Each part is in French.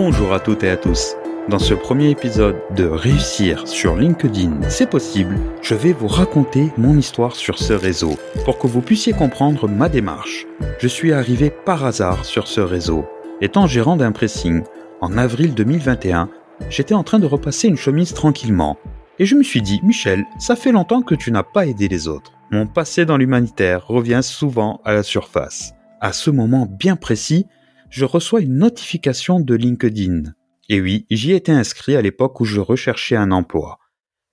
Bonjour à toutes et à tous. Dans ce premier épisode de Réussir sur LinkedIn, c'est possible, je vais vous raconter mon histoire sur ce réseau pour que vous puissiez comprendre ma démarche. Je suis arrivé par hasard sur ce réseau. Étant gérant d'un pressing, en avril 2021, j'étais en train de repasser une chemise tranquillement. Et je me suis dit, Michel, ça fait longtemps que tu n'as pas aidé les autres. Mon passé dans l'humanitaire revient souvent à la surface. À ce moment bien précis, je reçois une notification de LinkedIn. Et oui, j'y étais inscrit à l'époque où je recherchais un emploi.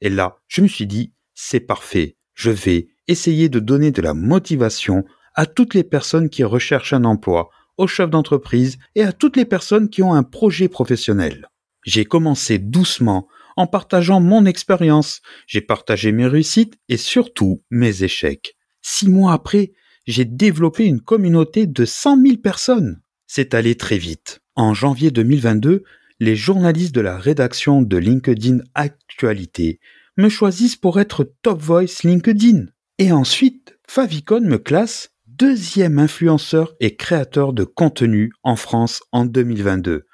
Et là, je me suis dit, c'est parfait, je vais essayer de donner de la motivation à toutes les personnes qui recherchent un emploi, aux chefs d'entreprise et à toutes les personnes qui ont un projet professionnel. J'ai commencé doucement en partageant mon expérience, j'ai partagé mes réussites et surtout mes échecs. Six mois après, j'ai développé une communauté de 100 000 personnes c'est allé très vite. En janvier 2022, les journalistes de la rédaction de LinkedIn Actualité me choisissent pour être Top Voice LinkedIn. Et ensuite, Favicon me classe deuxième influenceur et créateur de contenu en France en 2022.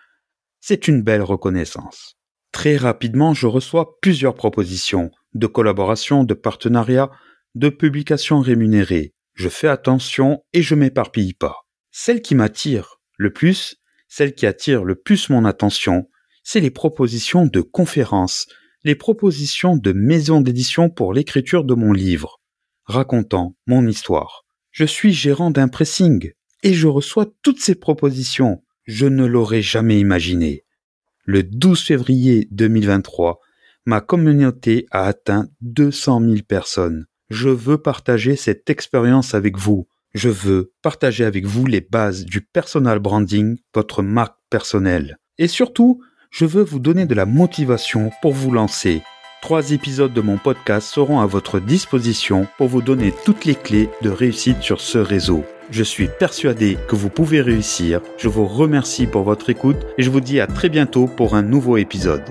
C'est une belle reconnaissance. Très rapidement, je reçois plusieurs propositions de collaboration, de partenariat, de publications rémunérées. Je fais attention et je m'éparpille pas. Celle qui m'attire le plus, celle qui attire le plus mon attention, c'est les propositions de conférences, les propositions de maisons d'édition pour l'écriture de mon livre, racontant mon histoire. Je suis gérant d'un pressing et je reçois toutes ces propositions. Je ne l'aurais jamais imaginé. Le 12 février 2023, ma communauté a atteint 200 000 personnes. Je veux partager cette expérience avec vous je veux partager avec vous les bases du personal branding, votre marque personnelle. Et surtout, je veux vous donner de la motivation pour vous lancer. Trois épisodes de mon podcast seront à votre disposition pour vous donner toutes les clés de réussite sur ce réseau. Je suis persuadé que vous pouvez réussir. Je vous remercie pour votre écoute et je vous dis à très bientôt pour un nouveau épisode.